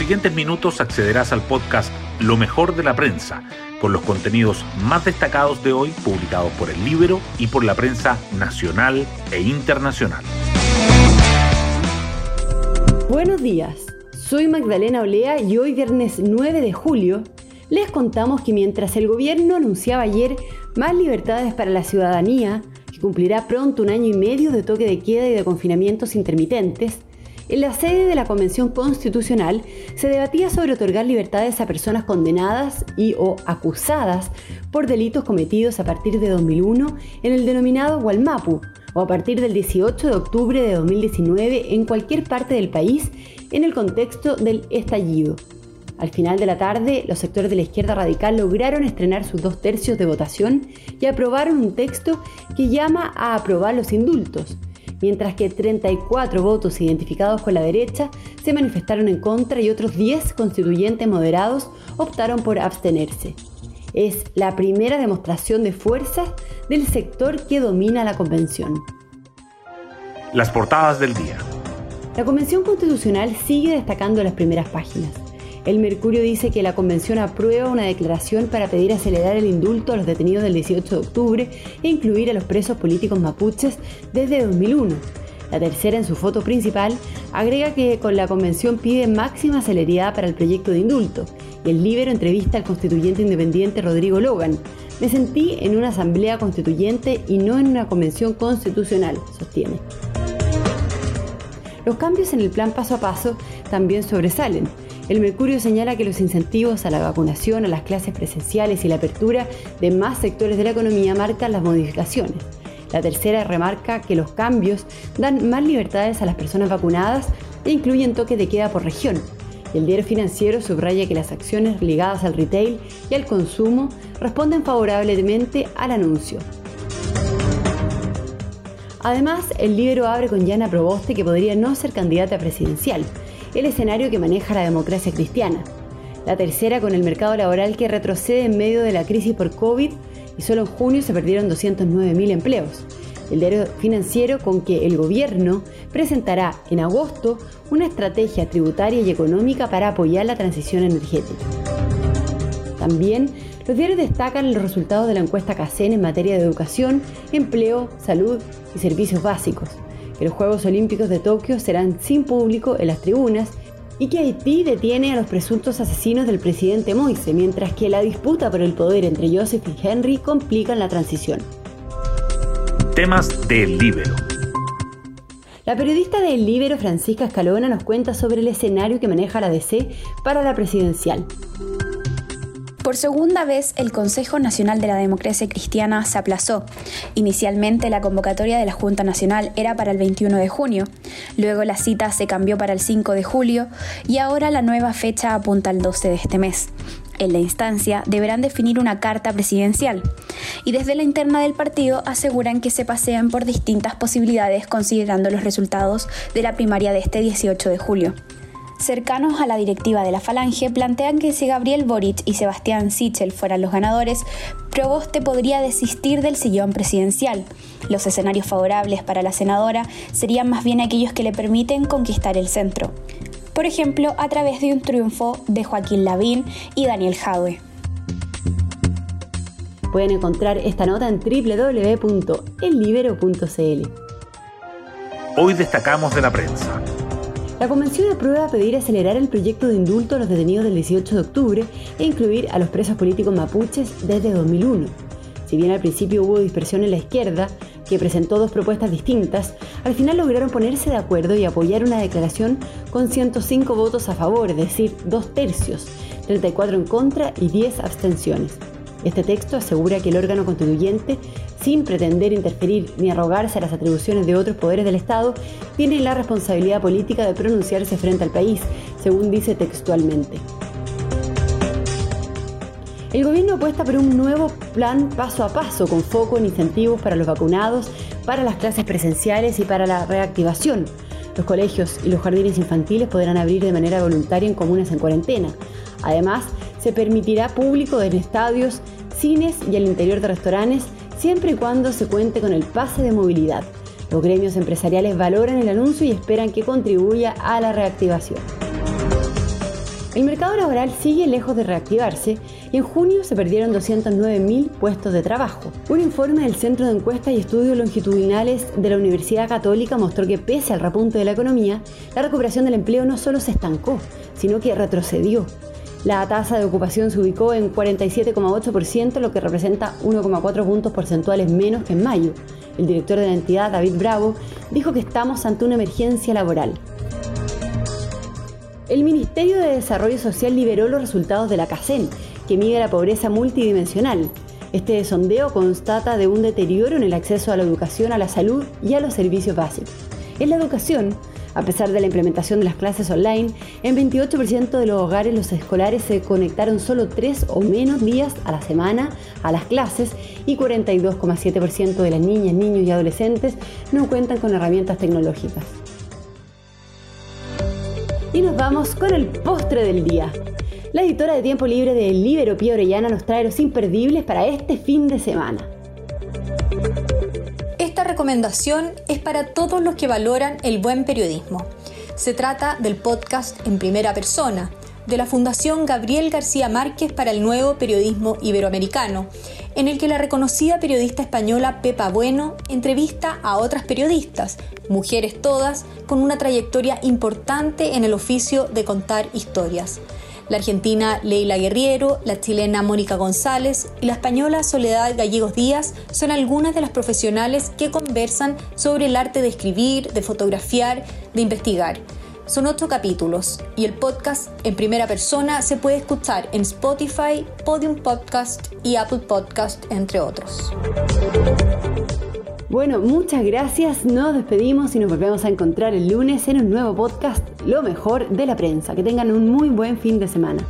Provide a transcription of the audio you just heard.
siguientes minutos accederás al podcast Lo mejor de la prensa, con los contenidos más destacados de hoy publicados por el Libro y por la prensa nacional e internacional. Buenos días, soy Magdalena Olea y hoy viernes 9 de julio les contamos que mientras el gobierno anunciaba ayer más libertades para la ciudadanía, que cumplirá pronto un año y medio de toque de queda y de confinamientos intermitentes, en la sede de la Convención Constitucional se debatía sobre otorgar libertades a personas condenadas y o acusadas por delitos cometidos a partir de 2001 en el denominado Gualmapu o a partir del 18 de octubre de 2019 en cualquier parte del país en el contexto del estallido. Al final de la tarde, los sectores de la izquierda radical lograron estrenar sus dos tercios de votación y aprobaron un texto que llama a aprobar los indultos, mientras que 34 votos identificados con la derecha se manifestaron en contra y otros 10 constituyentes moderados optaron por abstenerse. Es la primera demostración de fuerza del sector que domina la convención. Las portadas del día. La Convención Constitucional sigue destacando las primeras páginas. El Mercurio dice que la Convención aprueba una declaración para pedir acelerar el indulto a los detenidos del 18 de octubre e incluir a los presos políticos mapuches desde 2001. La tercera, en su foto principal, agrega que con la convención pide máxima celeridad para el proyecto de indulto. Y el Libero entrevista al constituyente independiente Rodrigo Logan. Me sentí en una asamblea constituyente y no en una convención constitucional, sostiene. Los cambios en el plan paso a paso también sobresalen. El Mercurio señala que los incentivos a la vacunación, a las clases presenciales y la apertura de más sectores de la economía marcan las modificaciones. La tercera remarca que los cambios dan más libertades a las personas vacunadas e incluyen toques de queda por región. El diario financiero subraya que las acciones ligadas al retail y al consumo responden favorablemente al anuncio. Además, el libro abre con Yana Proboste que podría no ser candidata presidencial, el escenario que maneja la democracia cristiana. La tercera con el mercado laboral que retrocede en medio de la crisis por COVID y solo en junio se perdieron 209.000 empleos. El diario financiero con que el gobierno presentará en agosto una estrategia tributaria y económica para apoyar la transición energética. También los diarios destacan los resultados de la encuesta CACEN en materia de educación, empleo, salud y servicios básicos que los Juegos Olímpicos de Tokio serán sin público en las tribunas y que Haití detiene a los presuntos asesinos del presidente Moise, mientras que la disputa por el poder entre Joseph y Henry complican la transición. Temas del Libero. La periodista del Libero, Francisca Escalona, nos cuenta sobre el escenario que maneja la DC para la presidencial. Por segunda vez, el Consejo Nacional de la Democracia Cristiana se aplazó. Inicialmente, la convocatoria de la Junta Nacional era para el 21 de junio, luego la cita se cambió para el 5 de julio y ahora la nueva fecha apunta al 12 de este mes. En la instancia deberán definir una carta presidencial y desde la interna del partido aseguran que se pasean por distintas posibilidades considerando los resultados de la primaria de este 18 de julio cercanos a la directiva de la Falange plantean que si Gabriel Boric y Sebastián Sichel fueran los ganadores, Proboste podría desistir del sillón presidencial. Los escenarios favorables para la senadora serían más bien aquellos que le permiten conquistar el centro. Por ejemplo, a través de un triunfo de Joaquín Lavín y Daniel Jadwe. Pueden encontrar esta nota en www.ellibero.cl. Hoy destacamos de la prensa. La Convención aprueba pedir acelerar el proyecto de indulto a los detenidos del 18 de octubre e incluir a los presos políticos mapuches desde 2001. Si bien al principio hubo dispersión en la izquierda, que presentó dos propuestas distintas, al final lograron ponerse de acuerdo y apoyar una declaración con 105 votos a favor, es decir, dos tercios, 34 en contra y 10 abstenciones. Este texto asegura que el órgano constituyente, sin pretender interferir ni arrogarse a las atribuciones de otros poderes del Estado, tiene la responsabilidad política de pronunciarse frente al país, según dice textualmente. El gobierno apuesta por un nuevo plan paso a paso con foco en incentivos para los vacunados, para las clases presenciales y para la reactivación. Los colegios y los jardines infantiles podrán abrir de manera voluntaria en comunas en cuarentena. Además, se permitirá público en estadios, cines y al interior de restaurantes siempre y cuando se cuente con el pase de movilidad. Los gremios empresariales valoran el anuncio y esperan que contribuya a la reactivación. El mercado laboral sigue lejos de reactivarse y en junio se perdieron 209.000 puestos de trabajo. Un informe del Centro de Encuestas y Estudios Longitudinales de la Universidad Católica mostró que pese al repunte de la economía, la recuperación del empleo no solo se estancó, sino que retrocedió. La tasa de ocupación se ubicó en 47,8%, lo que representa 1,4 puntos porcentuales menos que en mayo. El director de la entidad, David Bravo, dijo que estamos ante una emergencia laboral. El Ministerio de Desarrollo Social liberó los resultados de la CACEN, que mide la pobreza multidimensional. Este sondeo constata de un deterioro en el acceso a la educación, a la salud y a los servicios básicos. En la educación, a pesar de la implementación de las clases online, en 28% de los hogares los escolares se conectaron solo tres o menos días a la semana a las clases y 42,7% de las niñas, niños y adolescentes no cuentan con herramientas tecnológicas. Y nos vamos con el postre del día. La editora de tiempo libre de Libero Pía Orellana nos trae los imperdibles para este fin de semana. Recomendación es para todos los que valoran el buen periodismo. Se trata del podcast en primera persona, de la Fundación Gabriel García Márquez para el Nuevo Periodismo Iberoamericano, en el que la reconocida periodista española Pepa Bueno entrevista a otras periodistas, mujeres todas, con una trayectoria importante en el oficio de contar historias. La argentina Leila Guerriero, la chilena Mónica González y la española Soledad Gallegos Díaz son algunas de las profesionales que conversan sobre el arte de escribir, de fotografiar, de investigar. Son ocho capítulos y el podcast en primera persona se puede escuchar en Spotify, Podium Podcast y Apple Podcast, entre otros. Bueno, muchas gracias. Nos despedimos y nos volvemos a encontrar el lunes en un nuevo podcast, Lo mejor de la prensa. Que tengan un muy buen fin de semana.